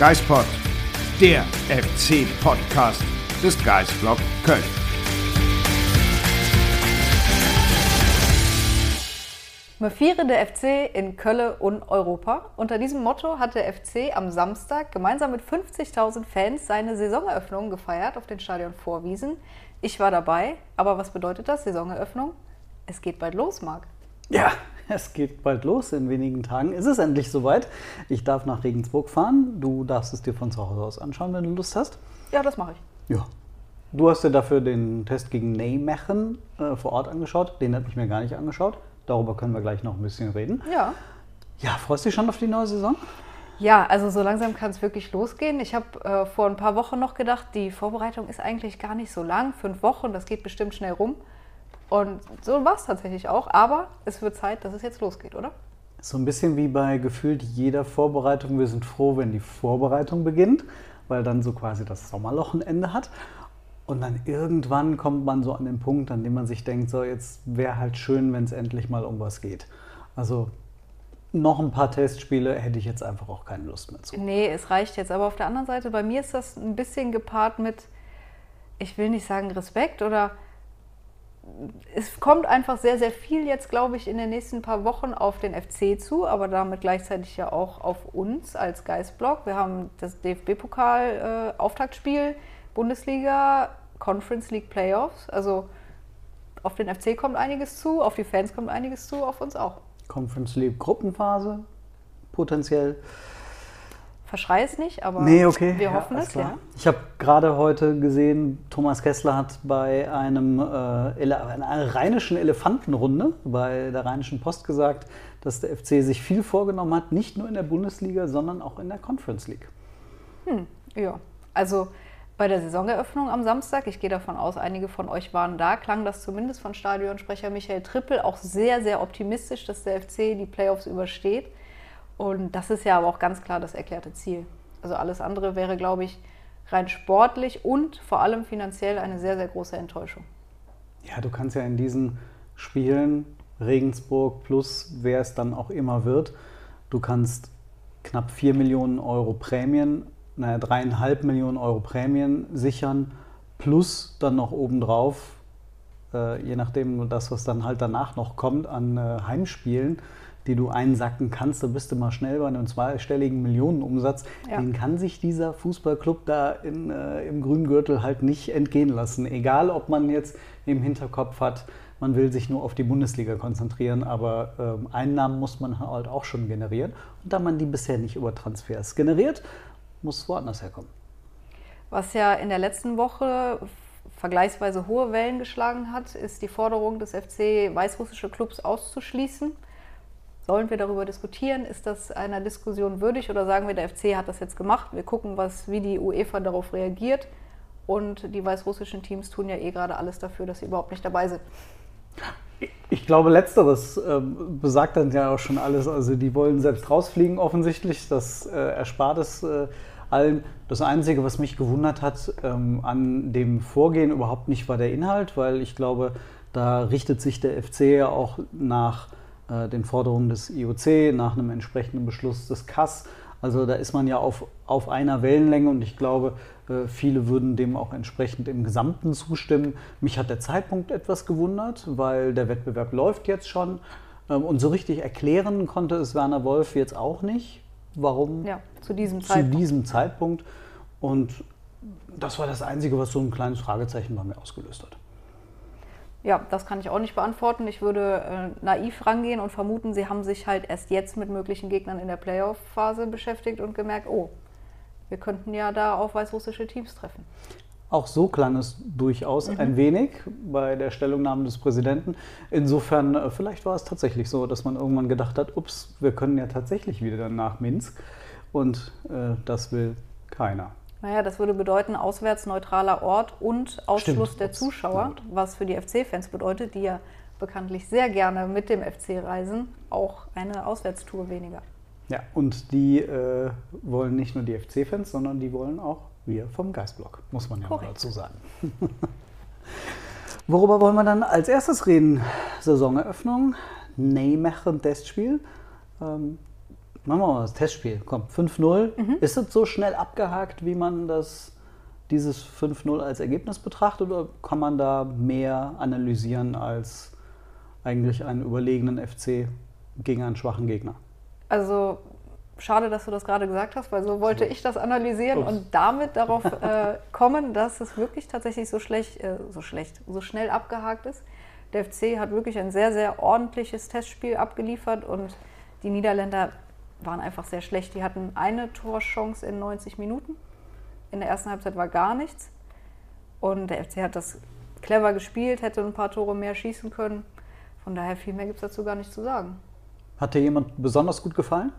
Geispod, der FC-Podcast des Geistblog Köln. Mafiere der FC in Kölle und Europa. Unter diesem Motto hat der FC am Samstag gemeinsam mit 50.000 Fans seine Saisoneröffnung gefeiert auf den Stadion Vorwiesen. Ich war dabei, aber was bedeutet das, Saisoneröffnung? Es geht bald los, Marc. Ja, es geht bald los. In wenigen Tagen ist es endlich soweit. Ich darf nach Regensburg fahren. Du darfst es dir von zu Hause aus anschauen, wenn du Lust hast. Ja, das mache ich. Ja. Du hast dir dafür den Test gegen Nijmegen äh, vor Ort angeschaut. Den habe ich mir gar nicht angeschaut. Darüber können wir gleich noch ein bisschen reden. Ja. Ja, freust du dich schon auf die neue Saison? Ja, also so langsam kann es wirklich losgehen. Ich habe äh, vor ein paar Wochen noch gedacht, die Vorbereitung ist eigentlich gar nicht so lang. Fünf Wochen, das geht bestimmt schnell rum. Und so war es tatsächlich auch. Aber es wird Zeit, dass es jetzt losgeht, oder? So ein bisschen wie bei gefühlt jeder Vorbereitung. Wir sind froh, wenn die Vorbereitung beginnt, weil dann so quasi das Sommerloch ein Ende hat. Und dann irgendwann kommt man so an den Punkt, an dem man sich denkt, so jetzt wäre halt schön, wenn es endlich mal um was geht. Also noch ein paar Testspiele hätte ich jetzt einfach auch keine Lust mehr zu. Nee, es reicht jetzt. Aber auf der anderen Seite, bei mir ist das ein bisschen gepaart mit, ich will nicht sagen Respekt oder es kommt einfach sehr, sehr viel jetzt, glaube ich, in den nächsten paar Wochen auf den FC zu, aber damit gleichzeitig ja auch auf uns als Geistblock. Wir haben das DFB-Pokal-Auftaktspiel, äh, Bundesliga, Conference League Playoffs. Also auf den FC kommt einiges zu, auf die Fans kommt einiges zu, auf uns auch. Conference League Gruppenphase potenziell. Verschrei es nicht, aber nee, okay. wir ja, hoffen es, klar. ja. Ich habe gerade heute gesehen, Thomas Kessler hat bei einem, äh, Ele einer rheinischen Elefantenrunde bei der Rheinischen Post gesagt, dass der FC sich viel vorgenommen hat, nicht nur in der Bundesliga, sondern auch in der Conference League. Hm, ja, also bei der Saisoneröffnung am Samstag, ich gehe davon aus, einige von euch waren da, klang das zumindest von Stadionsprecher Michael Trippel auch sehr, sehr optimistisch, dass der FC die Playoffs übersteht. Und das ist ja aber auch ganz klar das erklärte Ziel. Also alles andere wäre, glaube ich, rein sportlich und vor allem finanziell eine sehr, sehr große Enttäuschung. Ja, du kannst ja in diesen Spielen Regensburg plus wer es dann auch immer wird, du kannst knapp 4 Millionen Euro Prämien, naja, dreieinhalb Millionen Euro Prämien sichern, plus dann noch obendrauf, äh, je nachdem das, was dann halt danach noch kommt an äh, Heimspielen, die du einsacken kannst, da bist du mal schnell bei einem zweistelligen Millionenumsatz. Ja. Den kann sich dieser Fußballclub da in, äh, im grünen Gürtel halt nicht entgehen lassen. Egal, ob man jetzt im Hinterkopf hat, man will sich nur auf die Bundesliga konzentrieren, aber ähm, Einnahmen muss man halt auch schon generieren. Und da man die bisher nicht über Transfers generiert, muss es woanders herkommen. Was ja in der letzten Woche vergleichsweise hohe Wellen geschlagen hat, ist die Forderung des FC weißrussische Clubs auszuschließen. Sollen wir darüber diskutieren? Ist das einer Diskussion würdig oder sagen wir, der FC hat das jetzt gemacht? Wir gucken, was, wie die UEFA darauf reagiert. Und die weißrussischen Teams tun ja eh gerade alles dafür, dass sie überhaupt nicht dabei sind. Ich glaube, letzteres äh, besagt dann ja auch schon alles. Also die wollen selbst rausfliegen offensichtlich. Das äh, erspart es äh, allen. Das Einzige, was mich gewundert hat ähm, an dem Vorgehen überhaupt nicht, war der Inhalt, weil ich glaube, da richtet sich der FC ja auch nach äh, den Forderungen des IOC, nach einem entsprechenden Beschluss des KAS. Also da ist man ja auf, auf einer Wellenlänge und ich glaube, äh, viele würden dem auch entsprechend im Gesamten zustimmen. Mich hat der Zeitpunkt etwas gewundert, weil der Wettbewerb läuft jetzt schon ähm, und so richtig erklären konnte es Werner Wolf jetzt auch nicht, warum Ja, zu diesem zu Zeitpunkt. diesem Zeitpunkt. Und das war das Einzige, was so ein kleines Fragezeichen bei mir ausgelöst hat. Ja, das kann ich auch nicht beantworten. Ich würde äh, naiv rangehen und vermuten, sie haben sich halt erst jetzt mit möglichen Gegnern in der Playoff-Phase beschäftigt und gemerkt, oh, wir könnten ja da auf weißrussische Teams treffen. Auch so klang es durchaus mhm. ein wenig bei der Stellungnahme des Präsidenten. Insofern, äh, vielleicht war es tatsächlich so, dass man irgendwann gedacht hat, ups, wir können ja tatsächlich wieder nach Minsk. Und äh, das will keiner. Naja, das würde bedeuten, auswärts neutraler Ort und Ausschluss Stimmt. der Zuschauer, was für die FC-Fans bedeutet, die ja bekanntlich sehr gerne mit dem FC reisen, auch eine Auswärtstour weniger. Ja, und die äh, wollen nicht nur die FC-Fans, sondern die wollen auch wir vom Geistblock, muss man ja Korrekt. mal dazu sagen. Worüber wollen wir dann als erstes reden? Saisoneröffnung, Neymacher Testspiel. Ähm, machen wir mal das Testspiel. Komm, 5-0. Mhm. Ist es so schnell abgehakt, wie man das, dieses 5-0 als Ergebnis betrachtet, oder kann man da mehr analysieren als eigentlich einen überlegenen FC gegen einen schwachen Gegner? Also schade, dass du das gerade gesagt hast, weil so wollte ich das analysieren Ups. und damit darauf äh, kommen, dass es wirklich tatsächlich so schlecht, äh, so schlecht, so schnell abgehakt ist. Der FC hat wirklich ein sehr, sehr ordentliches Testspiel abgeliefert und die Niederländer waren einfach sehr schlecht. Die hatten eine Torchance in 90 Minuten. In der ersten Halbzeit war gar nichts. Und der FC hat das clever gespielt, hätte ein paar Tore mehr schießen können. Von daher viel mehr gibt es dazu gar nicht zu sagen. Hat dir jemand besonders gut gefallen?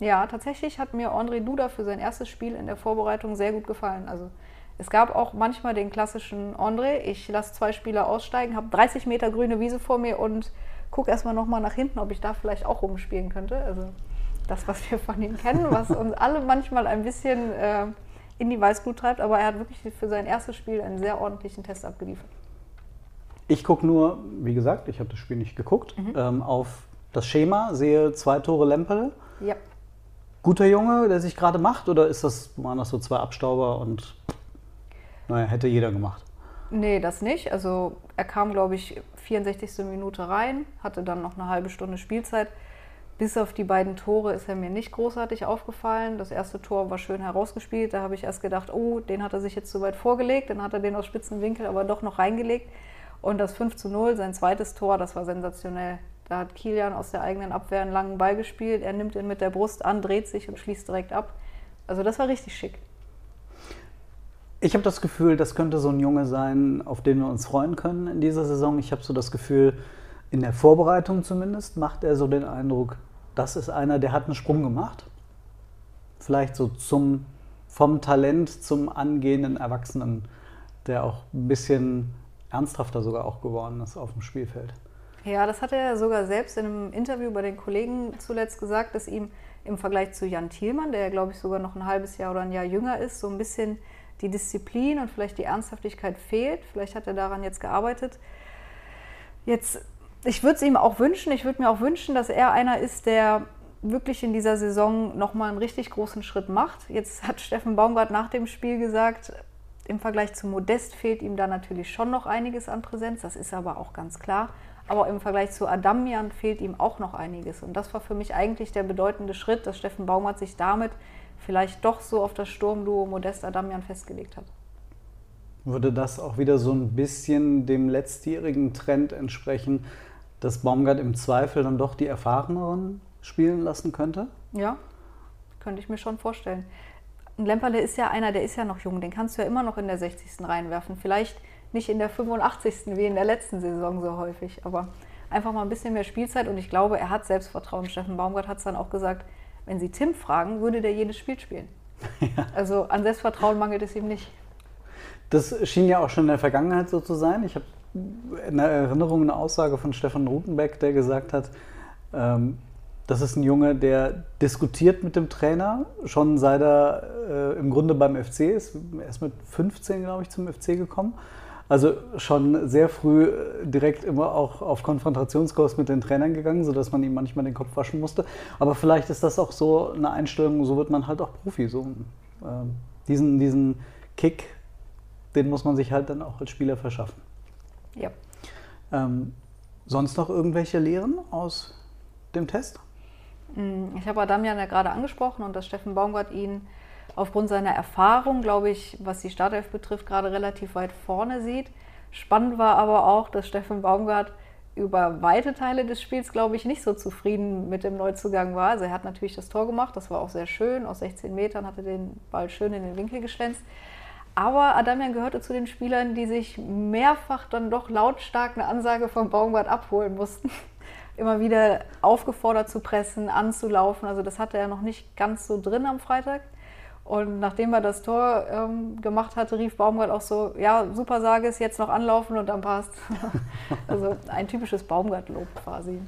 Ja, tatsächlich hat mir André Duda für sein erstes Spiel in der Vorbereitung sehr gut gefallen. Also es gab auch manchmal den klassischen André, ich lasse zwei Spieler aussteigen, habe 30 Meter grüne Wiese vor mir und gucke erstmal nochmal nach hinten, ob ich da vielleicht auch rumspielen könnte. Also das, was wir von ihm kennen, was uns alle manchmal ein bisschen äh, in die Weißglut treibt, aber er hat wirklich für sein erstes Spiel einen sehr ordentlichen Test abgeliefert. Ich gucke nur, wie gesagt, ich habe das Spiel nicht geguckt, mhm. ähm, auf das Schema, sehe zwei Tore Lempel. Ja guter Junge, der sich gerade macht? Oder ist das, waren das so zwei Abstauber und naja, hätte jeder gemacht? Nee, das nicht. Also er kam, glaube ich, 64. Minute rein, hatte dann noch eine halbe Stunde Spielzeit. Bis auf die beiden Tore ist er mir nicht großartig aufgefallen. Das erste Tor war schön herausgespielt. Da habe ich erst gedacht, oh, den hat er sich jetzt zu weit vorgelegt. Dann hat er den aus spitzen Winkel aber doch noch reingelegt. Und das 5 zu 0, sein zweites Tor, das war sensationell. Da hat Kilian aus der eigenen Abwehr einen langen Ball gespielt. Er nimmt ihn mit der Brust an, dreht sich und schließt direkt ab. Also das war richtig schick. Ich habe das Gefühl, das könnte so ein Junge sein, auf den wir uns freuen können in dieser Saison. Ich habe so das Gefühl, in der Vorbereitung zumindest macht er so den Eindruck, das ist einer, der hat einen Sprung gemacht. Vielleicht so zum, vom Talent zum angehenden Erwachsenen, der auch ein bisschen ernsthafter sogar auch geworden ist auf dem Spielfeld. Ja, das hat er sogar selbst in einem Interview bei den Kollegen zuletzt gesagt, dass ihm im Vergleich zu Jan Thielmann, der ja, glaube ich, sogar noch ein halbes Jahr oder ein Jahr jünger ist, so ein bisschen die Disziplin und vielleicht die Ernsthaftigkeit fehlt. Vielleicht hat er daran jetzt gearbeitet. Jetzt, ich würde es ihm auch wünschen, ich würde mir auch wünschen, dass er einer ist, der wirklich in dieser Saison nochmal einen richtig großen Schritt macht. Jetzt hat Steffen Baumgart nach dem Spiel gesagt, im Vergleich zu Modest fehlt ihm da natürlich schon noch einiges an Präsenz, das ist aber auch ganz klar. Aber im Vergleich zu Adamian fehlt ihm auch noch einiges. Und das war für mich eigentlich der bedeutende Schritt, dass Steffen Baumgart sich damit vielleicht doch so auf das Sturmduo Modest Adamian festgelegt hat. Würde das auch wieder so ein bisschen dem letztjährigen Trend entsprechen, dass Baumgart im Zweifel dann doch die Erfahreneren spielen lassen könnte? Ja, könnte ich mir schon vorstellen. Lemperle ist ja einer, der ist ja noch jung, den kannst du ja immer noch in der 60. reinwerfen. Vielleicht nicht in der 85. wie in der letzten Saison so häufig, aber einfach mal ein bisschen mehr Spielzeit und ich glaube, er hat Selbstvertrauen. Steffen Baumgart hat es dann auch gesagt, wenn Sie Tim fragen, würde der jedes Spiel spielen. Ja. Also an Selbstvertrauen mangelt es ihm nicht. Das schien ja auch schon in der Vergangenheit so zu sein. Ich habe in der Erinnerung eine Aussage von Stefan Rutenbeck, der gesagt hat, ähm, das ist ein Junge, der diskutiert mit dem Trainer, schon seit er äh, im Grunde beim FC ist. Er ist mit 15, glaube ich, zum FC gekommen also schon sehr früh äh, direkt immer auch auf Konfrontationskurs mit den Trainern gegangen, sodass man ihm manchmal den Kopf waschen musste. Aber vielleicht ist das auch so eine Einstellung, so wird man halt auch Profi. So, äh, diesen, diesen Kick, den muss man sich halt dann auch als Spieler verschaffen. Ja. Ähm, sonst noch irgendwelche Lehren aus dem Test? Mm, ich habe Adamian ja gerade angesprochen und dass Steffen Baumgart ihn aufgrund seiner Erfahrung, glaube ich, was die Startelf betrifft, gerade relativ weit vorne sieht. Spannend war aber auch, dass Steffen Baumgart über weite Teile des Spiels, glaube ich, nicht so zufrieden mit dem Neuzugang war. Also er hat natürlich das Tor gemacht, das war auch sehr schön. Aus 16 Metern hatte den Ball schön in den Winkel geschlänzt. Aber Adamian gehörte zu den Spielern, die sich mehrfach dann doch lautstark eine Ansage vom Baumgart abholen mussten. Immer wieder aufgefordert zu pressen, anzulaufen. Also das hatte er noch nicht ganz so drin am Freitag. Und nachdem er das Tor ähm, gemacht hatte, rief Baumgart auch so, ja, super sage es, jetzt noch anlaufen und dann passt. also ein typisches Baumgart-Lob quasi.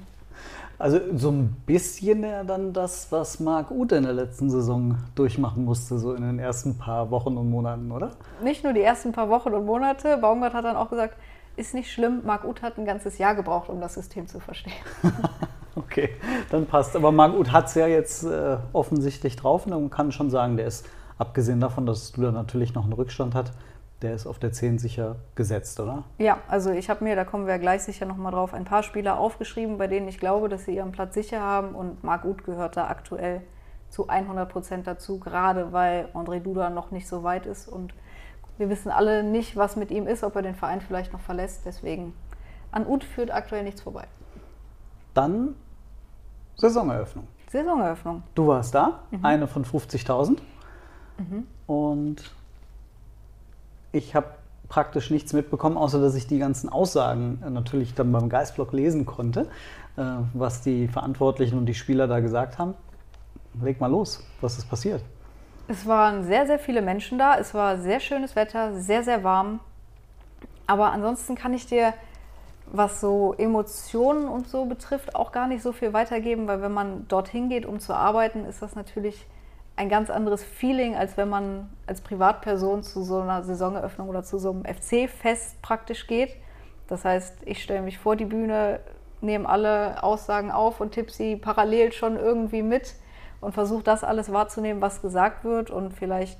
Also so ein bisschen ja dann das, was Marc Uth in der letzten Saison durchmachen musste, so in den ersten paar Wochen und Monaten, oder? Nicht nur die ersten paar Wochen und Monate. Baumgart hat dann auch gesagt, ist nicht schlimm, Marc Uth hat ein ganzes Jahr gebraucht, um das System zu verstehen. Okay, dann passt. Aber Margut hat es ja jetzt äh, offensichtlich drauf und man kann schon sagen, der ist, abgesehen davon, dass du da natürlich noch einen Rückstand hat, der ist auf der 10 sicher gesetzt, oder? Ja, also ich habe mir, da kommen wir gleich sicher nochmal drauf, ein paar Spieler aufgeschrieben, bei denen ich glaube, dass sie ihren Platz sicher haben und Marc Uth gehört da aktuell zu 100 Prozent dazu, gerade weil André Duda noch nicht so weit ist und wir wissen alle nicht, was mit ihm ist, ob er den Verein vielleicht noch verlässt. Deswegen an Uth führt aktuell nichts vorbei. Dann Saisoneröffnung. Saisoneröffnung. Du warst da, mhm. eine von 50.000. Mhm. Und ich habe praktisch nichts mitbekommen, außer dass ich die ganzen Aussagen natürlich dann beim Geistblock lesen konnte, äh, was die Verantwortlichen und die Spieler da gesagt haben. Leg mal los, was ist passiert? Es waren sehr, sehr viele Menschen da. Es war sehr schönes Wetter, sehr, sehr warm. Aber ansonsten kann ich dir was so Emotionen und so betrifft, auch gar nicht so viel weitergeben, weil wenn man dorthin geht, um zu arbeiten, ist das natürlich ein ganz anderes Feeling, als wenn man als Privatperson zu so einer Saisoneröffnung oder zu so einem FC-Fest praktisch geht. Das heißt, ich stelle mich vor die Bühne, nehme alle Aussagen auf und tippe sie parallel schon irgendwie mit und versuche das alles wahrzunehmen, was gesagt wird und vielleicht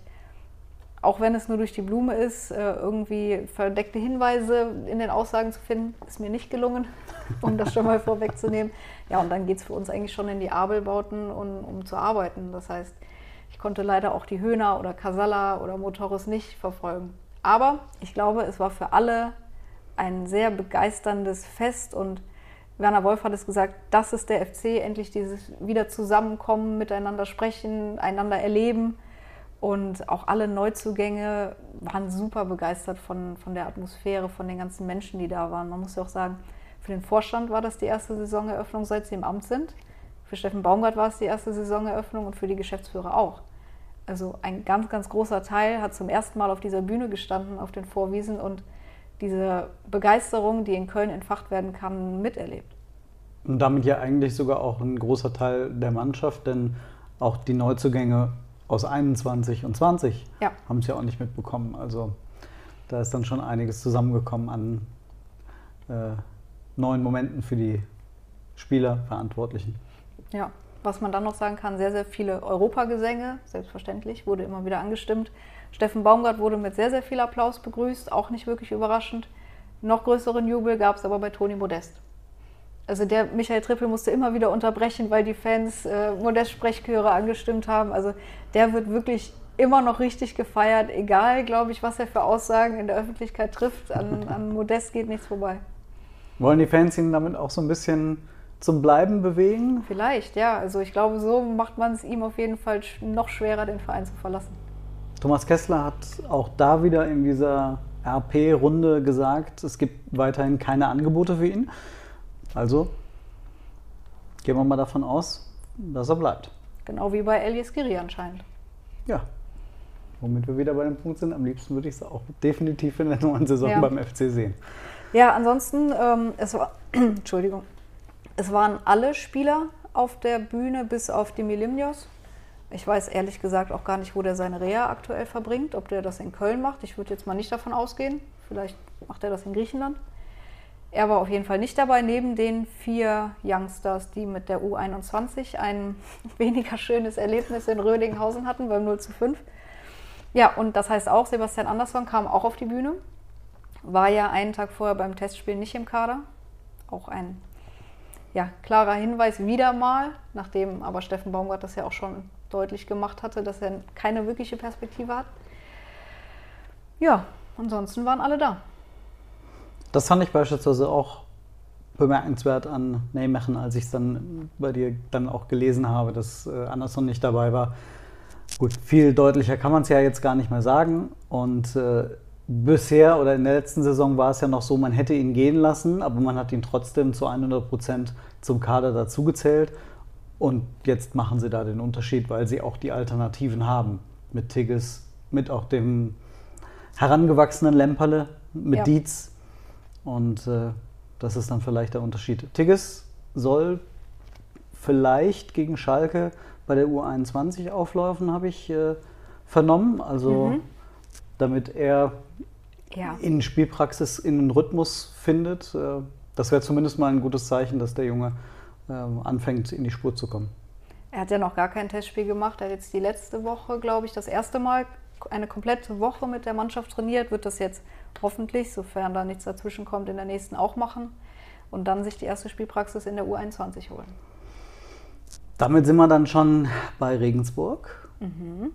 auch wenn es nur durch die Blume ist, äh, irgendwie verdeckte Hinweise in den Aussagen zu finden, ist mir nicht gelungen, um das schon mal vorwegzunehmen. Ja, und dann geht es für uns eigentlich schon in die Abelbauten, um, um zu arbeiten. Das heißt, ich konnte leider auch die Höhner oder Casalla oder Motoris nicht verfolgen. Aber ich glaube, es war für alle ein sehr begeisterndes Fest und Werner Wolf hat es gesagt, das ist der FC, endlich dieses wieder zusammenkommen, miteinander sprechen, einander erleben. Und auch alle Neuzugänge waren super begeistert von, von der Atmosphäre, von den ganzen Menschen, die da waren. Man muss ja auch sagen, für den Vorstand war das die erste Saisoneröffnung, seit sie im Amt sind. Für Steffen Baumgart war es die erste Saisoneröffnung und für die Geschäftsführer auch. Also ein ganz, ganz großer Teil hat zum ersten Mal auf dieser Bühne gestanden, auf den Vorwiesen und diese Begeisterung, die in Köln entfacht werden kann, miterlebt. Und damit ja eigentlich sogar auch ein großer Teil der Mannschaft, denn auch die Neuzugänge aus 21 und 20 ja. haben es ja auch nicht mitbekommen. Also da ist dann schon einiges zusammengekommen an äh, neuen Momenten für die Spieler, Verantwortlichen. Ja, was man dann noch sagen kann, sehr, sehr viele Europagesänge, selbstverständlich, wurde immer wieder angestimmt. Steffen Baumgart wurde mit sehr, sehr viel Applaus begrüßt, auch nicht wirklich überraschend. Noch größeren Jubel gab es aber bei Toni Modest also der Michael Trippel musste immer wieder unterbrechen, weil die Fans äh, Modest-Sprechchöre angestimmt haben. Also der wird wirklich immer noch richtig gefeiert, egal, glaube ich, was er für Aussagen in der Öffentlichkeit trifft. An, an Modest geht nichts vorbei. Wollen die Fans ihn damit auch so ein bisschen zum Bleiben bewegen? Vielleicht, ja. Also ich glaube, so macht man es ihm auf jeden Fall noch schwerer, den Verein zu verlassen. Thomas Kessler hat auch da wieder in dieser RP-Runde gesagt, es gibt weiterhin keine Angebote für ihn. Also gehen wir mal davon aus, dass er bleibt. Genau wie bei Elias Giri anscheinend. Ja. Womit wir wieder bei dem Punkt sind, am liebsten würde ich es auch definitiv in der neuen Saison ja. beim FC sehen. Ja, ansonsten, ähm, es war, Entschuldigung, es waren alle Spieler auf der Bühne bis auf die Milimnios. Ich weiß ehrlich gesagt auch gar nicht, wo der seine Reha aktuell verbringt, ob der das in Köln macht. Ich würde jetzt mal nicht davon ausgehen. Vielleicht macht er das in Griechenland. Er war auf jeden Fall nicht dabei, neben den vier Youngsters, die mit der U21 ein weniger schönes Erlebnis in Rödinghausen hatten beim 0 zu 5. Ja, und das heißt auch, Sebastian Andersson kam auch auf die Bühne, war ja einen Tag vorher beim Testspiel nicht im Kader. Auch ein ja, klarer Hinweis wieder mal, nachdem aber Steffen Baumgart das ja auch schon deutlich gemacht hatte, dass er keine wirkliche Perspektive hat. Ja, ansonsten waren alle da. Das fand ich beispielsweise auch bemerkenswert an Nijmegen, als ich es dann bei dir dann auch gelesen habe, dass äh, Anderson nicht dabei war. Gut, viel deutlicher kann man es ja jetzt gar nicht mehr sagen. Und äh, bisher oder in der letzten Saison war es ja noch so, man hätte ihn gehen lassen, aber man hat ihn trotzdem zu 100 Prozent zum Kader dazugezählt. Und jetzt machen sie da den Unterschied, weil sie auch die Alternativen haben. Mit Tigges, mit auch dem herangewachsenen Lemperle, mit ja. Dietz. Und äh, das ist dann vielleicht der Unterschied. Tigges soll vielleicht gegen Schalke bei der U21 auflaufen, habe ich äh, vernommen. Also mhm. damit er ja. in Spielpraxis in den Rhythmus findet. Äh, das wäre zumindest mal ein gutes Zeichen, dass der Junge äh, anfängt, in die Spur zu kommen. Er hat ja noch gar kein Testspiel gemacht. Er hat jetzt die letzte Woche, glaube ich, das erste Mal eine komplette Woche mit der Mannschaft trainiert. Wird das jetzt hoffentlich, sofern da nichts dazwischen kommt, in der nächsten auch machen. Und dann sich die erste Spielpraxis in der U21 holen. Damit sind wir dann schon bei Regensburg. Mhm.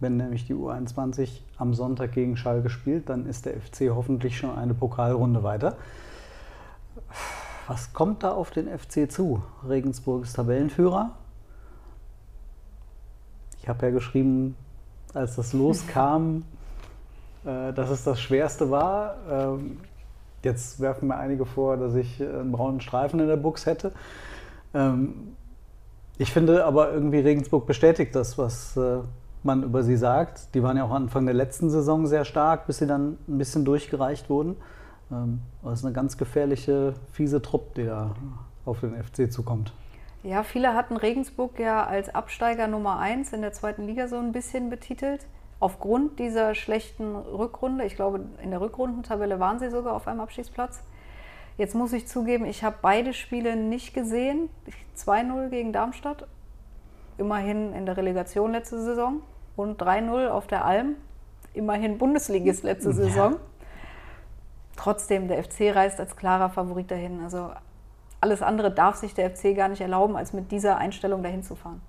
Wenn nämlich die U21 am Sonntag gegen Schalke spielt, dann ist der FC hoffentlich schon eine Pokalrunde weiter. Was kommt da auf den FC zu? Regensburg ist Tabellenführer. Ich habe ja geschrieben, als das loskam, äh, dass es das Schwerste war. Ähm, jetzt werfen mir einige vor, dass ich einen braunen Streifen in der Buchs hätte. Ähm, ich finde aber irgendwie Regensburg bestätigt das, was äh, man über sie sagt. Die waren ja auch Anfang der letzten Saison sehr stark, bis sie dann ein bisschen durchgereicht wurden. Ähm, das ist eine ganz gefährliche, fiese Truppe, die da auf den FC zukommt. Ja, viele hatten Regensburg ja als Absteiger Nummer 1 in der zweiten Liga so ein bisschen betitelt. Aufgrund dieser schlechten Rückrunde, ich glaube, in der Rückrundentabelle waren sie sogar auf einem Abstiegsplatz. Jetzt muss ich zugeben, ich habe beide Spiele nicht gesehen. 2-0 gegen Darmstadt, immerhin in der Relegation letzte Saison. Und 3-0 auf der Alm, immerhin Bundesligist letzte Saison. Trotzdem, der FC reist als klarer Favorit dahin. Also alles andere darf sich der FC gar nicht erlauben, als mit dieser Einstellung dahin zu fahren.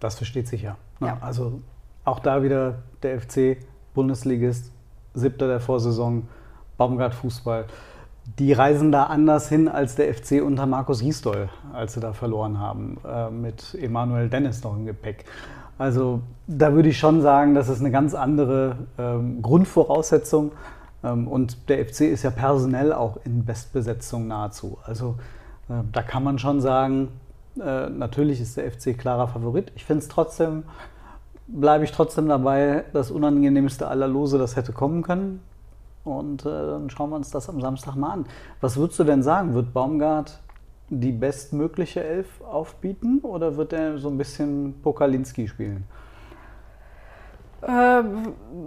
Das versteht sich ja. ja. Also auch da wieder der FC, Bundesligist, siebter der Vorsaison, Baumgart Fußball die reisen da anders hin als der FC unter Markus Gisdol, als sie da verloren haben, äh, mit Emanuel Dennis noch im Gepäck. Also da würde ich schon sagen, das ist eine ganz andere ähm, Grundvoraussetzung. Ähm, und der FC ist ja personell auch in Bestbesetzung nahezu. Also äh, da kann man schon sagen, äh, natürlich ist der FC klarer Favorit. Ich finde es trotzdem, bleibe ich trotzdem dabei, das unangenehmste aller Lose, das hätte kommen können. Und äh, dann schauen wir uns das am Samstag mal an. Was würdest du denn sagen? Wird Baumgart die bestmögliche Elf aufbieten oder wird er so ein bisschen Pokalinski spielen? Äh,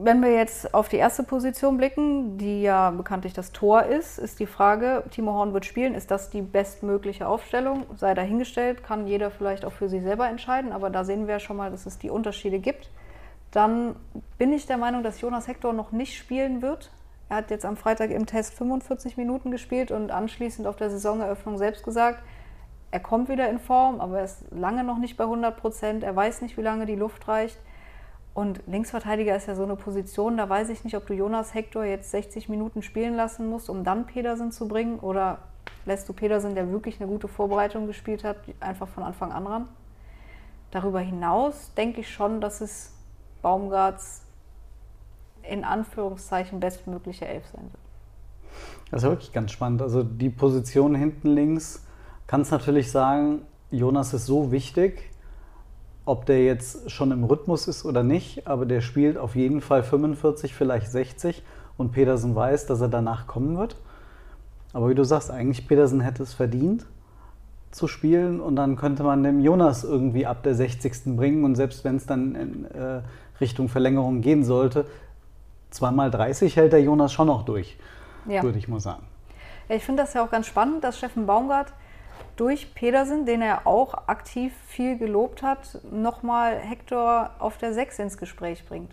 wenn wir jetzt auf die erste Position blicken, die ja bekanntlich das Tor ist, ist die Frage, Timo Horn wird spielen, ist das die bestmögliche Aufstellung? Sei dahingestellt, kann jeder vielleicht auch für sich selber entscheiden, aber da sehen wir ja schon mal, dass es die Unterschiede gibt. Dann bin ich der Meinung, dass Jonas Hector noch nicht spielen wird. Er hat jetzt am Freitag im Test 45 Minuten gespielt und anschließend auf der Saisoneröffnung selbst gesagt, er kommt wieder in Form, aber er ist lange noch nicht bei 100 Prozent. Er weiß nicht, wie lange die Luft reicht. Und Linksverteidiger ist ja so eine Position, da weiß ich nicht, ob du Jonas Hector jetzt 60 Minuten spielen lassen musst, um dann Pedersen zu bringen, oder lässt du Pedersen, der wirklich eine gute Vorbereitung gespielt hat, einfach von Anfang an ran. Darüber hinaus denke ich schon, dass es Baumgarts in Anführungszeichen bestmögliche Elf sein wird. Das ist wirklich ganz spannend. Also die Position hinten links, kannst natürlich sagen, Jonas ist so wichtig, ob der jetzt schon im Rhythmus ist oder nicht, aber der spielt auf jeden Fall 45, vielleicht 60 und Pedersen weiß, dass er danach kommen wird. Aber wie du sagst, eigentlich Pedersen hätte es verdient zu spielen und dann könnte man dem Jonas irgendwie ab der 60. bringen und selbst wenn es dann in äh, Richtung Verlängerung gehen sollte, zweimal 30 hält der Jonas schon noch durch, ja. würde ich mal sagen. Ja, ich finde das ja auch ganz spannend, dass Steffen Baumgart durch Pedersen, den er auch aktiv viel gelobt hat, nochmal Hector auf der 6 ins Gespräch bringt.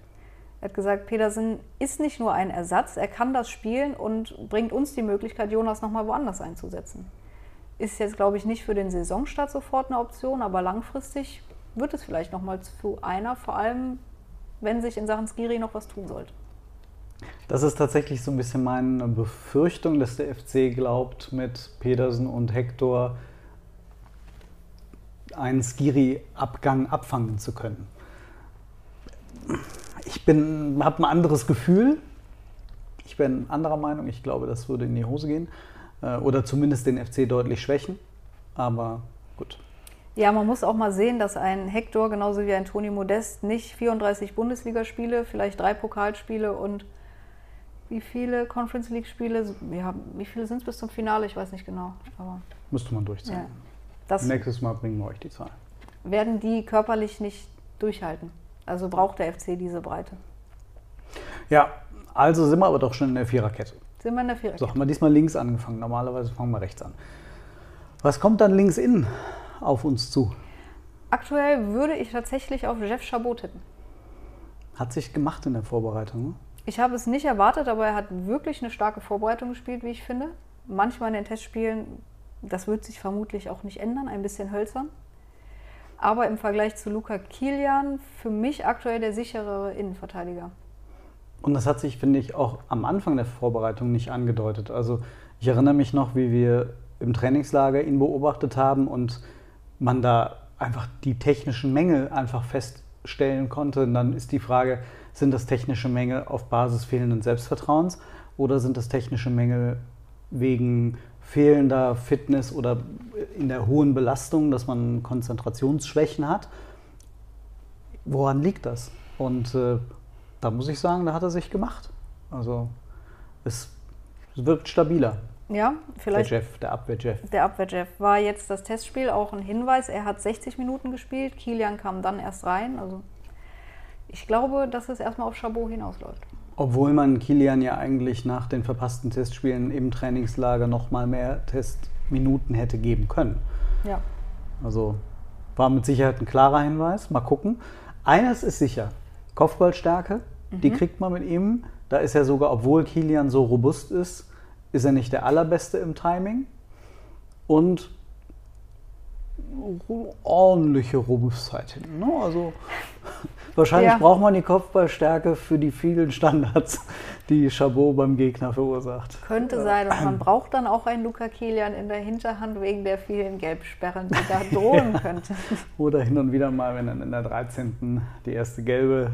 Er hat gesagt, Pedersen ist nicht nur ein Ersatz, er kann das spielen und bringt uns die Möglichkeit, Jonas nochmal woanders einzusetzen. Ist jetzt, glaube ich, nicht für den Saisonstart sofort eine Option, aber langfristig wird es vielleicht nochmal zu einer, vor allem wenn sich in Sachen Skiri noch was tun sollte. Das ist tatsächlich so ein bisschen meine Befürchtung, dass der FC glaubt, mit Pedersen und Hector einen Skiri-Abgang abfangen zu können. ich bin, habe ein anderes Gefühl. Ich bin anderer Meinung. Ich glaube, das würde in die Hose gehen. Äh, oder zumindest den FC deutlich schwächen. Aber gut. Ja, man muss auch mal sehen, dass ein Hector genauso wie ein Toni Modest nicht 34 Bundesligaspiele, vielleicht drei Pokalspiele und wie viele Conference League Spiele, ja, wie viele sind es bis zum Finale? Ich weiß nicht genau. Aber Müsste man durchziehen. ja, das Nächstes Mal bringen wir euch die Zahl. werden die körperlich nicht durchhalten. Also braucht der FC diese Breite. Ja, also sind wir aber doch schon in der Viererkette. Sind wir in der Viererkette? So, haben wir diesmal links angefangen. Normalerweise fangen wir rechts an. Was kommt dann links innen auf uns zu? Aktuell würde ich tatsächlich auf Jeff Chabot tippen. Hat sich gemacht in der Vorbereitung. Ne? Ich habe es nicht erwartet, aber er hat wirklich eine starke Vorbereitung gespielt, wie ich finde. Manchmal in den Testspielen, das wird sich vermutlich auch nicht ändern, ein bisschen hölzern. Aber im Vergleich zu Luca Kilian für mich aktuell der sicherere Innenverteidiger. Und das hat sich, finde ich, auch am Anfang der Vorbereitung nicht angedeutet. Also ich erinnere mich noch, wie wir im Trainingslager ihn beobachtet haben und man da einfach die technischen Mängel einfach feststellen konnte. Und dann ist die Frage, sind das technische Mängel auf Basis fehlenden Selbstvertrauens oder sind das technische Mängel wegen fehlender Fitness oder in der hohen Belastung, dass man Konzentrationsschwächen hat? Woran liegt das? Und äh, da muss ich sagen, da hat er sich gemacht. Also es wirkt stabiler. Ja, Der vielleicht Jeff, der Abwehr-Jeff. der Abwehr-Jeff. War jetzt das Testspiel auch ein Hinweis. Er hat 60 Minuten gespielt, Kilian kam dann erst rein. Also ich glaube, dass es erstmal auf Chabot hinausläuft. Obwohl man Kilian ja eigentlich nach den verpassten Testspielen im Trainingslager noch mal mehr Testminuten hätte geben können. Ja. Also war mit Sicherheit ein klarer Hinweis. Mal gucken. Eines ist sicher: Kopfballstärke, die kriegt man mit ihm. Da ist er sogar, obwohl Kilian so robust ist, ist er nicht der allerbeste im Timing. Und ordentliche Robustheit hinten. Ne? Also wahrscheinlich Ja. braucht man die Kopfballstärke für die vielen Standards, die Chabot beim Gegner verursacht. Könnte sein. Und man braucht dann auch einen Luca Kilian in der Hinterhand wegen der vielen Gelbsperren, die da drohen könnten. Oder hin und wieder mal, wenn dann in der 13. die erste gelbe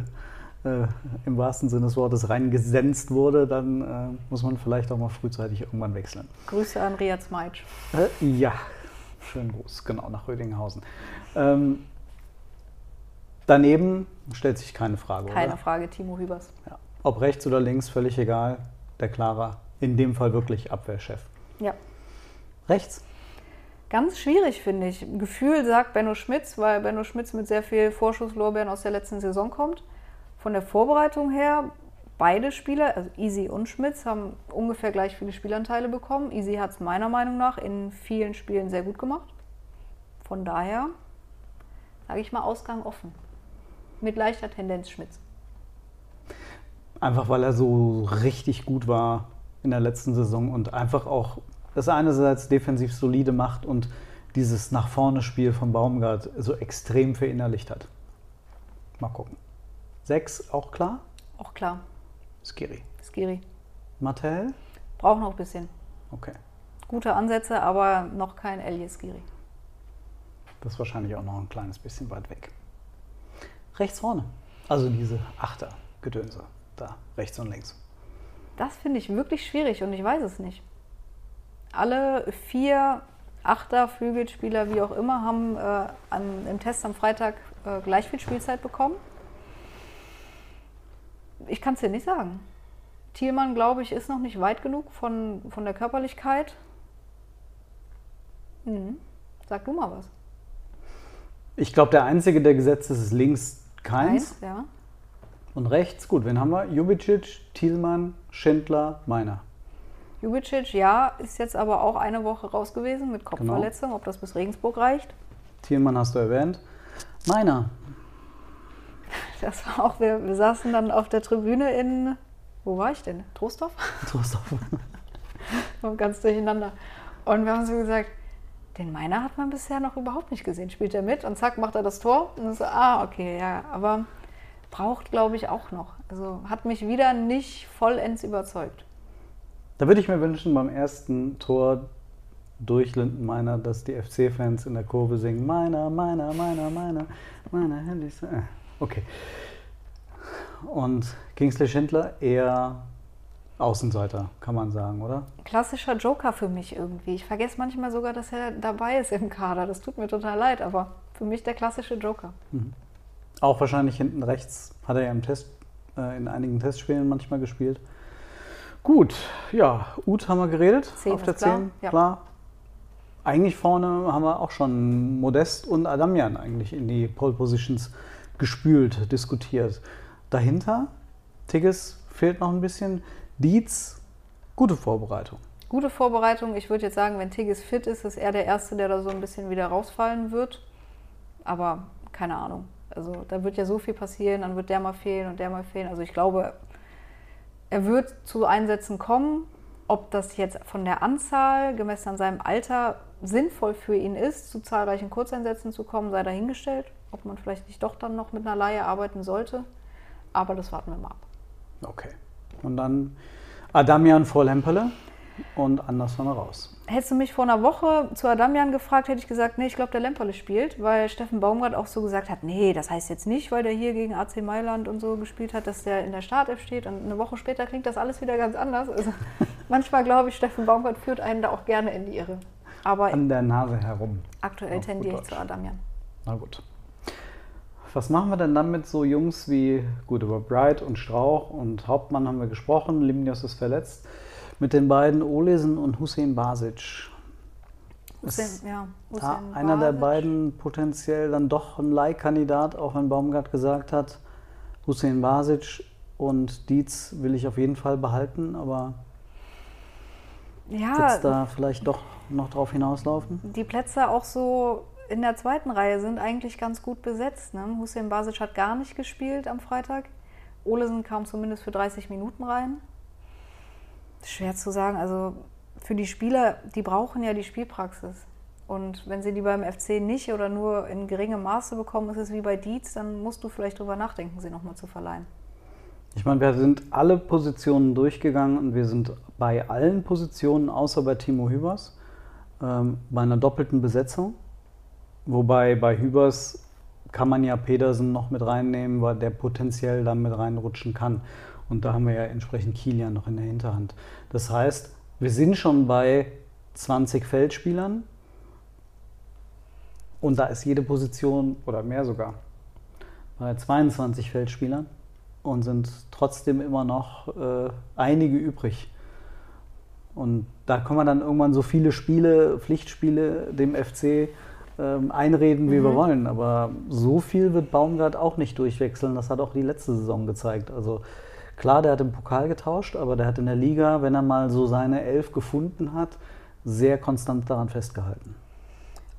äh, im wahrsten Sinne des Wortes reingesenzt wurde, dann äh, muss man vielleicht auch mal frühzeitig irgendwann wechseln. Grüße an Riyad Smajic. Äh, ja, schönen Gruß, genau, nach Rödinghausen. Ähm, daneben stellt sich keine Frage, Keine oder? Frage, Timo Hübers. Ja. Ob rechts oder links, völlig egal. Der Klarer, in dem Fall wirklich Abwehrchef. Ja. Rechts? Ganz schwierig, finde ich. Gefühl sagt Benno Schmitz, weil Benno Schmitz mit sehr viel Vorschusslorbeeren aus der letzten Saison kommt. Von der Vorbereitung her, beide Spieler, also Easy und Schmitz, haben ungefähr gleich viele Spielanteile bekommen. Easy hat es meiner Meinung nach in vielen Spielen sehr gut gemacht. Von daher sage ich mal Ausgang offen. Mit leichter Tendenz Schmitz. Einfach weil er so richtig gut war in der letzten Saison und einfach auch das einerseits defensiv solide macht und dieses nach vorne Spiel von Baumgart so extrem verinnerlicht hat. Mal gucken. Sechs auch klar? Auch klar, Skiri. Skiri. Mattel? Braucht noch ein bisschen. Okay. Gute Ansätze, aber noch kein Elias Skiri. Das ist wahrscheinlich auch noch ein kleines bisschen weit weg. Rechts vorne. Also diese Achter-Gedönse. Da, rechts und links. Das finde ich wirklich schwierig und ich weiß es nicht. Alle vier Achter, Flügelspieler, wie auch immer, haben äh, an, im Test am Freitag äh, gleich viel Spielzeit bekommen. Ich kann es dir nicht sagen. Thielmann, glaube ich, ist noch nicht weit genug von, von der Körperlichkeit. Mhm. Sag du mal was. Ich glaube, der einzige, der gesetzt ist, ist links keins. Eins, ja. Und rechts, gut, wen haben wir? Jubicic, Thielmann, Schindler, Meiner. Jubicic, ja, ist jetzt aber auch eine Woche raus gewesen mit Kopfverletzung. Ob das bis Regensburg reicht? Thielmann hast du erwähnt. Meiner. Das war auch, wir, wir saßen dann auf der Tribüne in, wo war ich denn? Trostorf? Trostorf. Und ganz durcheinander. Und wir haben so gesagt, den Meiner hat man bisher noch überhaupt nicht gesehen. Spielt er mit und zack, macht er das Tor. Und so, ah, okay, ja, aber braucht, glaube ich, auch noch. Also hat mich wieder nicht vollends überzeugt. Da würde ich mir wünschen, beim ersten Tor durch Lindenmeiner, dass die FC-Fans in der Kurve singen: Meiner, meiner, meiner, meiner, meiner, herrlichste. Äh, Okay. Und Kingsley Schindler eher Außenseiter, kann man sagen, oder? Klassischer Joker für mich irgendwie. Ich vergesse manchmal sogar, dass er dabei ist im Kader. Das tut mir total leid, aber für mich der klassische Joker. Auch wahrscheinlich hinten rechts hat er ja im Test, äh, in einigen Testspielen manchmal gespielt. Gut, ja, Uth haben wir geredet. Zehn auf der klar, 10, ja. klar. Eigentlich vorne haben wir auch schon Modest und Adamian eigentlich in die Pole Positions gespült, diskutiert. Dahinter, Tigges fehlt noch ein bisschen. Dietz, gute Vorbereitung. Gute Vorbereitung. Ich würde jetzt sagen, wenn Tigges fit ist, ist er der Erste, der da so ein bisschen wieder rausfallen wird. Aber keine Ahnung. Also da wird ja so viel passieren, dann wird der mal fehlen und der mal fehlen. Also ich glaube, er wird zu Einsätzen kommen. Ob das jetzt von der Anzahl, gemessen an seinem Alter, sinnvoll für ihn ist, zu zahlreichen Kurzeinsätzen zu kommen, sei dahingestellt. Ob man vielleicht nicht doch dann noch mit einer Laie arbeiten sollte. Aber das warten wir mal ab. Okay. Und dann Adamian vor Lempele und Anderson raus. Hättest du mich vor einer Woche zu Adamian gefragt, hätte ich gesagt, nee, ich glaube, der Lemperle spielt, weil Steffen Baumgart auch so gesagt hat, nee, das heißt jetzt nicht, weil der hier gegen AC Mailand und so gespielt hat, dass der in der Startelf steht und eine Woche später klingt das alles wieder ganz anders. Also manchmal glaube ich, Steffen Baumgart führt einen da auch gerne in die Irre. Aber An der Nase herum. aktuell tendiere ich zu Adamian. Na gut. Was machen wir denn dann mit so Jungs wie, gut, über Bright und Strauch und Hauptmann haben wir gesprochen, Limnios ist verletzt. Mit den beiden Olesen und Hussein Basic. Ist Hussein, ja, da Hussein einer der Basic. beiden potenziell dann doch ein Leihkandidat, auch wenn Baumgart gesagt hat, Hussein Basic und Dietz will ich auf jeden Fall behalten, aber wird Ja, es da vielleicht doch noch drauf hinauslaufen? die Plätze auch so in der zweiten Reihe sind eigentlich ganz gut besetzt. Ne? Hussein Basic hat gar nicht gespielt am Freitag. Olesen kam zumindest für 30 Minuten rein. Schwer zu sagen. Also für die Spieler, die brauchen ja die Spielpraxis. Und wenn sie die beim FC nicht oder nur in geringem Maße bekommen, ist es wie bei Dietz, dann musst du vielleicht drüber nachdenken, sie nochmal zu verleihen. Ich meine, wir sind alle Positionen durchgegangen und wir sind bei allen Positionen, außer bei Timo Hübers, ähm, bei einer doppelten Besetzung. Wobei bei Hübers kann man ja Pedersen noch mit reinnehmen, weil der potenziell dann mit reinrutschen kann. Und da haben wir ja entsprechend Kilian noch in der Hinterhand. Das heißt, wir sind schon bei 20 Feldspielern und da ist jede Position oder mehr sogar bei 22 Feldspielern und sind trotzdem immer noch äh, einige übrig. Und da kann man dann irgendwann so viele Spiele, Pflichtspiele dem FC ähm, einreden, wie wir wollen. Aber so viel wird Baumgart auch nicht durchwechseln. Das hat auch die letzte Saison gezeigt. Also klar, der hat im Pokal getauscht, aber der hat in der Liga, wenn er mal so seine Elf gefunden hat, sehr konstant daran festgehalten.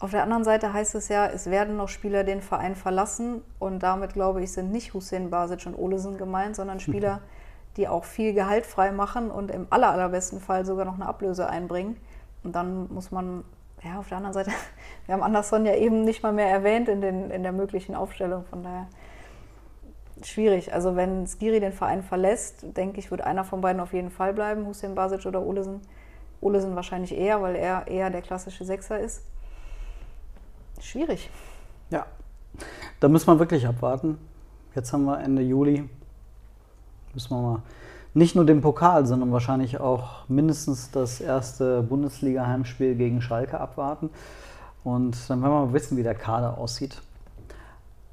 Auf der anderen Seite heißt es ja, es werden noch Spieler den Verein verlassen und damit glaube ich, sind nicht Hussein Basic und Olesen gemeint, sondern Spieler, die auch viel Gehalt frei machen und im aller, allerbesten Fall sogar noch eine Ablöse einbringen. Und dann muss man, ja, auf der anderen Seite, wir haben Anderson ja eben nicht mal mehr erwähnt in, den, in der möglichen Aufstellung, von daher schwierig. Also wenn Skiri den Verein verlässt, denke ich, wird einer von beiden auf jeden Fall bleiben, Hussein Basic oder Olesen. Olesen wahrscheinlich eher, weil er eher der klassische Sechser ist. Schwierig. Ja, da müssen wir wirklich abwarten. Jetzt haben wir Ende Juli. Müssen wir mal nicht nur den Pokal, sondern wahrscheinlich auch mindestens das erste Bundesliga-Heimspiel gegen Schalke abwarten. Und dann werden wir mal wissen, wie der Kader aussieht.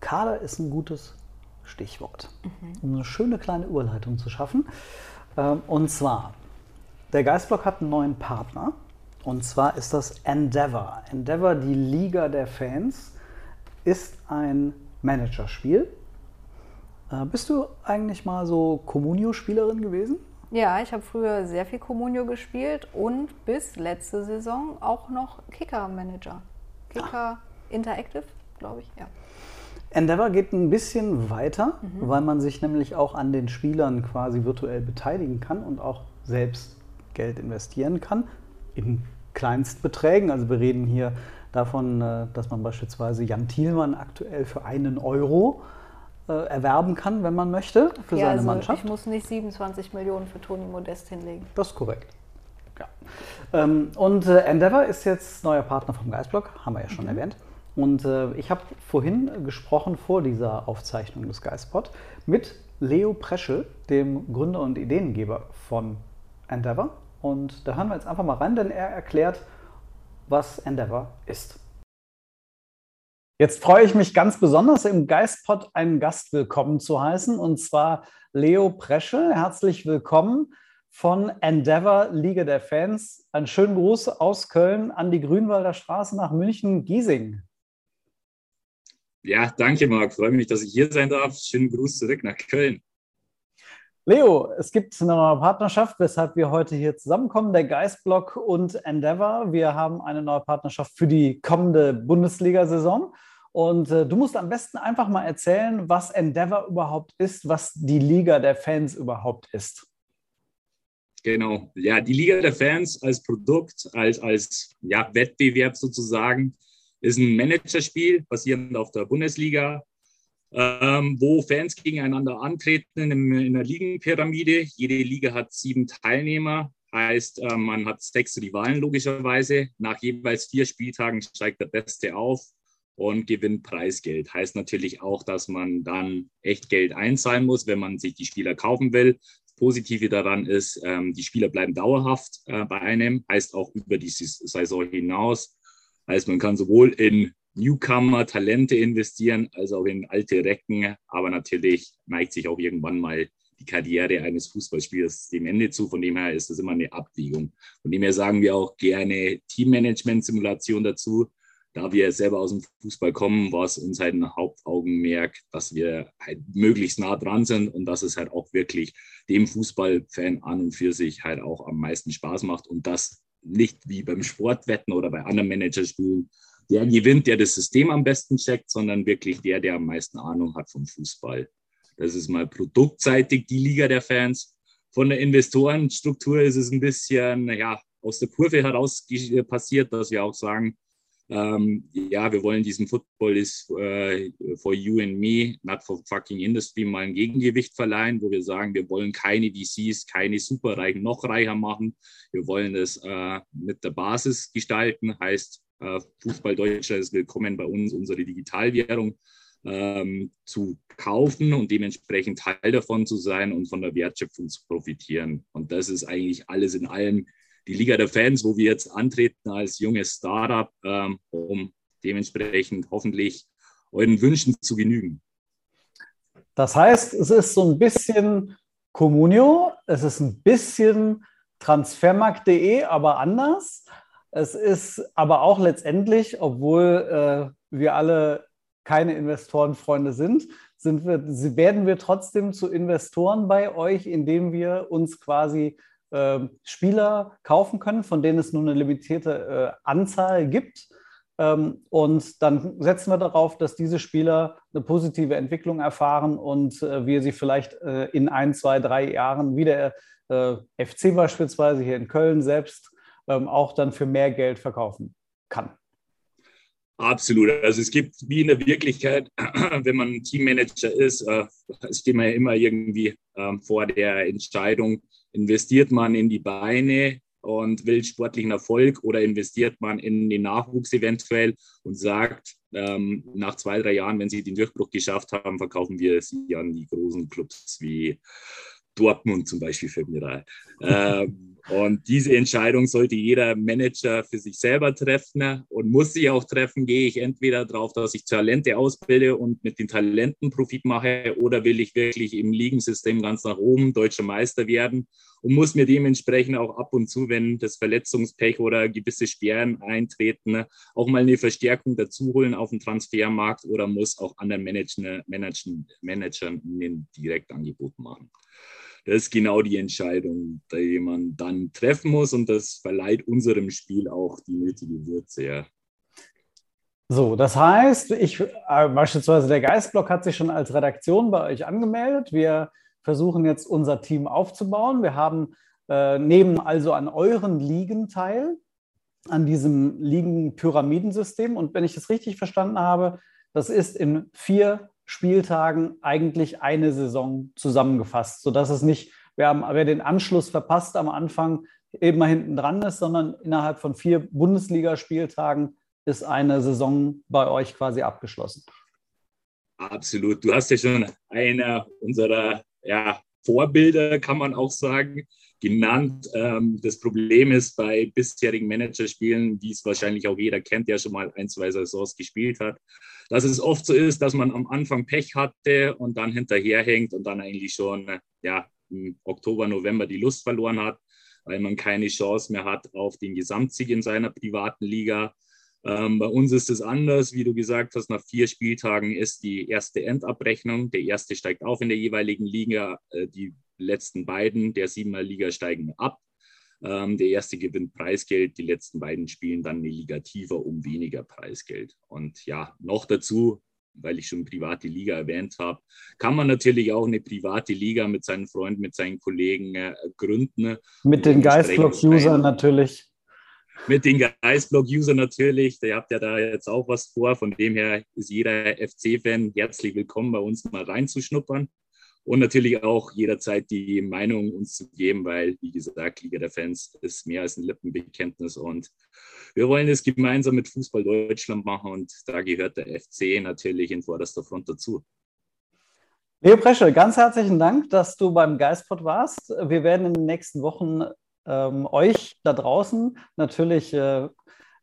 Kader ist ein gutes Stichwort, um eine schöne kleine Überleitung zu schaffen. Ähm, Und zwar, der Geistblock hat einen neuen Partner. Und zwar ist das Endeavor. Endeavor, die Liga der Fans, ist ein Managerspiel. Äh, Bist du eigentlich mal so Communio-Spielerin gewesen? Ja, ich habe früher sehr viel Communio gespielt und bis letzte Saison auch noch Kicker-Manager. Kicker Interactive, glaube ich, ja. Endeavor geht ein bisschen weiter, weil man sich nämlich auch an den Spielern quasi virtuell beteiligen kann und auch selbst Geld investieren kann. In Kleinstbeträgen. Also wir reden hier davon, äh, dass man beispielsweise Jan Thielmann aktuell für einen Euro erwerben kann, wenn man möchte, für ja, seine also Mannschaft. ich muss nicht 27 Millionen für Toni Modest hinlegen. Das ist korrekt. Ja. Ähm, und äh, Endeavor ist jetzt neuer Partner vom Geistblock, haben wir ja schon erwähnt. Und äh, ich habe vorhin gesprochen vor dieser Aufzeichnung des Geistpod mit Leo Preschel, dem Gründer und Ideengeber von Endeavor. Und da hören wir jetzt einfach mal rein, denn er erklärt, was Endeavor ist. Jetzt freue ich mich ganz besonders, im Geistpod einen Gast willkommen zu heißen, und zwar Leo Preschel. Herzlich willkommen von Endeavor Liga der Fans. Einen schönen Gruß aus Köln an die Grünwalder Straße nach München-Giesing. Ja, danke, Marc. Freue mich, dass ich hier sein darf. Schönen Gruß zurück nach Köln. Leo, es gibt eine neue Partnerschaft, weshalb wir heute hier zusammenkommen, der Geistblock und Endeavor. Wir haben eine neue Partnerschaft für die kommende Bundesliga-Saison. Und äh, du musst am besten einfach mal erzählen, was Endeavor überhaupt ist, was die Liga der Fans überhaupt ist. Genau, ja, die Liga der Fans als Produkt, als, als ja, Wettbewerb sozusagen, ist ein Managerspiel basierend auf der Bundesliga ähm, wo Fans gegeneinander antreten in, in einer Ligenpyramide. Jede Liga hat sieben Teilnehmer, heißt, äh, man hat sechs Rivalen logischerweise. Nach jeweils vier Spieltagen steigt der Beste auf und gewinnt Preisgeld. Heißt natürlich auch, dass man dann echt Geld einzahlen muss, wenn man sich die Spieler kaufen will. Das Positive daran ist, ähm, die Spieler bleiben dauerhaft äh, bei einem, heißt auch über die Saison hinaus. Heißt, man kann sowohl in Newcomer, Talente investieren, also auch in alte Recken. Aber natürlich neigt sich auch irgendwann mal die Karriere eines Fußballspielers dem Ende zu. Von dem her ist das immer eine Abwägung. Von dem her sagen wir auch gerne Teammanagement-Simulation dazu. Da wir selber aus dem Fußball kommen, war es uns halt ein Hauptaugenmerk, dass wir halt möglichst nah dran sind und dass es halt auch wirklich dem Fußballfan an und für sich halt auch am meisten Spaß macht und das nicht wie beim Sportwetten oder bei anderen Managerspielen, der gewinnt, der das System am besten checkt, sondern wirklich der, der am meisten Ahnung hat vom Fußball. Das ist mal produktseitig die Liga der Fans. Von der Investorenstruktur ist es ein bisschen ja, aus der Kurve heraus passiert, dass wir auch sagen, ähm, ja, wir wollen diesem Football is uh, for you and me, not for fucking industry mal ein Gegengewicht verleihen, wo wir sagen, wir wollen keine VCs, keine Superreichen noch reicher machen. Wir wollen es uh, mit der Basis gestalten, heißt äh, Fußball Deutschland ist willkommen bei uns, unsere Digitalwährung ähm, zu kaufen und dementsprechend Teil davon zu sein und von der Wertschöpfung zu profitieren. Und das ist eigentlich alles in allem die Liga der Fans, wo wir jetzt antreten als junges Startup, ähm, um dementsprechend hoffentlich euren Wünschen zu genügen. Das heißt, es ist so ein bisschen Communio, es ist ein bisschen transfermarkt.de, aber anders. Es ist aber auch letztendlich, obwohl äh, wir alle keine Investorenfreunde sind, sind wir, werden wir trotzdem zu Investoren bei euch, indem wir uns quasi äh, Spieler kaufen können, von denen es nur eine limitierte äh, Anzahl gibt. Ähm, und dann setzen wir darauf, dass diese Spieler eine positive Entwicklung erfahren und äh, wir sie vielleicht äh, in ein, zwei, drei Jahren wie der äh, FC beispielsweise hier in Köln selbst ähm, auch dann für mehr Geld verkaufen kann. Absolut. Also es gibt wie in der Wirklichkeit, wenn man Teammanager ist, äh, steht man ja immer irgendwie äh, vor der Entscheidung, investiert man in die Beine und will sportlichen Erfolg oder investiert man in den Nachwuchs eventuell und sagt, ähm, nach zwei, drei Jahren, wenn sie den Durchbruch geschafft haben, verkaufen wir sie an die großen Clubs wie Dortmund zum Beispiel für mich rein. ähm, und diese Entscheidung sollte jeder Manager für sich selber treffen und muss sich auch treffen. Gehe ich entweder darauf, dass ich Talente ausbilde und mit den Talenten Profit mache oder will ich wirklich im Ligensystem ganz nach oben deutscher Meister werden und muss mir dementsprechend auch ab und zu, wenn das Verletzungspech oder gewisse Sperren eintreten, auch mal eine Verstärkung dazu holen auf dem Transfermarkt oder muss auch anderen Managern, Managern, Managern ein Direktangebot machen das ist genau die Entscheidung, die man dann treffen muss und das verleiht unserem Spiel auch die nötige Würze. Ja. So, das heißt, ich äh, beispielsweise der Geistblock hat sich schon als Redaktion bei euch angemeldet. Wir versuchen jetzt unser Team aufzubauen. Wir haben äh, nehmen also an euren Ligen teil, an diesem Ligen-Pyramidensystem. Und wenn ich das richtig verstanden habe, das ist in vier Spieltagen eigentlich eine Saison zusammengefasst, sodass es nicht, wer, wer den Anschluss verpasst am Anfang, eben mal hinten dran ist, sondern innerhalb von vier Bundesligaspieltagen ist eine Saison bei euch quasi abgeschlossen. Absolut. Du hast ja schon einer unserer ja, Vorbilder, kann man auch sagen, genannt. Ähm, das Problem ist bei bisherigen Managerspielen, wie es wahrscheinlich auch jeder kennt, der schon mal ein, zwei Saisons gespielt hat, dass es oft so ist, dass man am Anfang Pech hatte und dann hinterherhängt und dann eigentlich schon ja, im Oktober, November die Lust verloren hat, weil man keine Chance mehr hat auf den Gesamtsieg in seiner privaten Liga. Ähm, bei uns ist es anders, wie du gesagt hast, nach vier Spieltagen ist die erste Endabrechnung. Der erste steigt auf in der jeweiligen Liga, äh, die letzten beiden der siebener Liga steigen ab. Ähm, der erste gewinnt Preisgeld, die letzten beiden spielen dann eine Liga tiefer um weniger Preisgeld. Und ja, noch dazu, weil ich schon private Liga erwähnt habe, kann man natürlich auch eine private Liga mit seinen Freunden, mit seinen Kollegen äh, gründen. Mit den Geistblock-Usern natürlich mit den Geistblog-User natürlich. Ihr habt ja da jetzt auch was vor. Von dem her ist jeder FC-Fan herzlich willkommen, bei uns mal reinzuschnuppern. Und natürlich auch jederzeit die Meinung uns zu geben, weil, wie gesagt, Liga der Fans ist mehr als ein Lippenbekenntnis. Und wir wollen es gemeinsam mit Fußball Deutschland machen. Und da gehört der FC natürlich in vorderster Front dazu. Leo Presche, ganz herzlichen Dank, dass du beim Geistpod warst. Wir werden in den nächsten Wochen ähm, euch da draußen natürlich äh,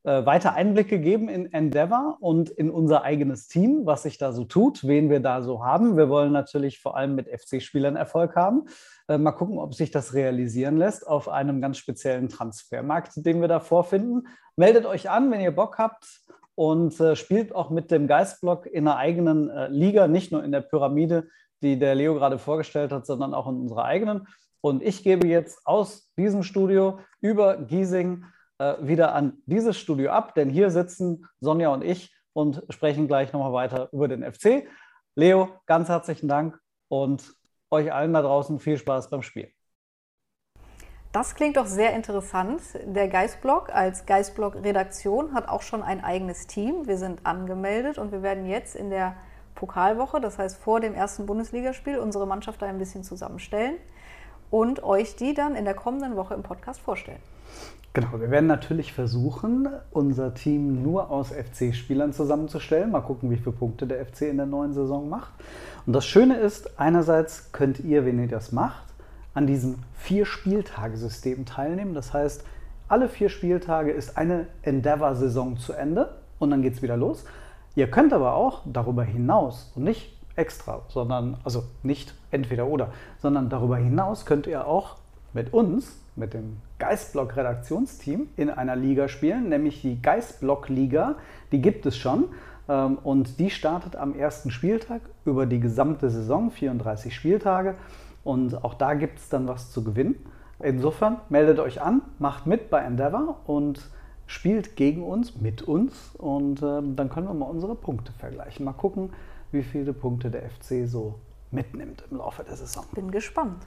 äh, weiter Einblicke geben in Endeavor und in unser eigenes Team, was sich da so tut, wen wir da so haben. Wir wollen natürlich vor allem mit FC-Spielern Erfolg haben. Äh, mal gucken, ob sich das realisieren lässt auf einem ganz speziellen Transfermarkt, den wir da vorfinden. Meldet euch an, wenn ihr Bock habt und äh, spielt auch mit dem Geistblock in einer eigenen äh, Liga, nicht nur in der Pyramide, die der Leo gerade vorgestellt hat, sondern auch in unserer eigenen. Und ich gebe jetzt aus diesem Studio über Giesing äh, wieder an dieses Studio ab, denn hier sitzen Sonja und ich und sprechen gleich nochmal weiter über den FC. Leo, ganz herzlichen Dank und euch allen da draußen viel Spaß beim Spiel. Das klingt doch sehr interessant. Der Geistblog als Geistblog-Redaktion hat auch schon ein eigenes Team. Wir sind angemeldet und wir werden jetzt in der Pokalwoche, das heißt vor dem ersten Bundesligaspiel, unsere Mannschaft da ein bisschen zusammenstellen und euch die dann in der kommenden Woche im Podcast vorstellen. Genau, wir werden natürlich versuchen, unser Team nur aus FC-Spielern zusammenzustellen. Mal gucken, wie viele Punkte der FC in der neuen Saison macht. Und das Schöne ist, einerseits könnt ihr, wenn ihr das macht, an diesem Vier-Spieltage-System teilnehmen. Das heißt, alle vier Spieltage ist eine Endeavor-Saison zu Ende und dann geht es wieder los. Ihr könnt aber auch darüber hinaus und nicht extra, sondern, also nicht entweder oder, sondern darüber hinaus könnt ihr auch mit uns, mit dem Geistblock Redaktionsteam in einer Liga spielen, nämlich die Geistblock Liga. Die gibt es schon ähm, und die startet am ersten Spieltag über die gesamte Saison, 34 Spieltage. Und auch da gibt es dann was zu gewinnen. Insofern meldet euch an, macht mit bei Endeavor und spielt gegen uns, mit uns. Und äh, dann können wir mal unsere Punkte vergleichen. Mal gucken, wie viele Punkte der FC so mitnimmt im Laufe der Saison. Bin gespannt.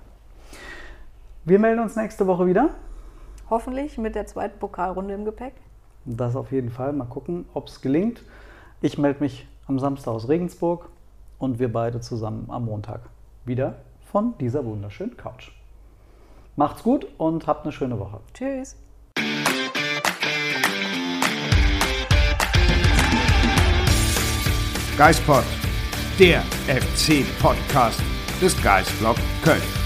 Wir melden uns nächste Woche wieder. Hoffentlich mit der zweiten Pokalrunde im Gepäck. Das auf jeden Fall. Mal gucken, ob es gelingt. Ich melde mich am Samstag aus Regensburg und wir beide zusammen am Montag wieder von dieser wunderschönen Couch. Macht's gut und habt eine schöne Woche. Tschüss. Geispod der FC-Podcast des Geistblog Köln.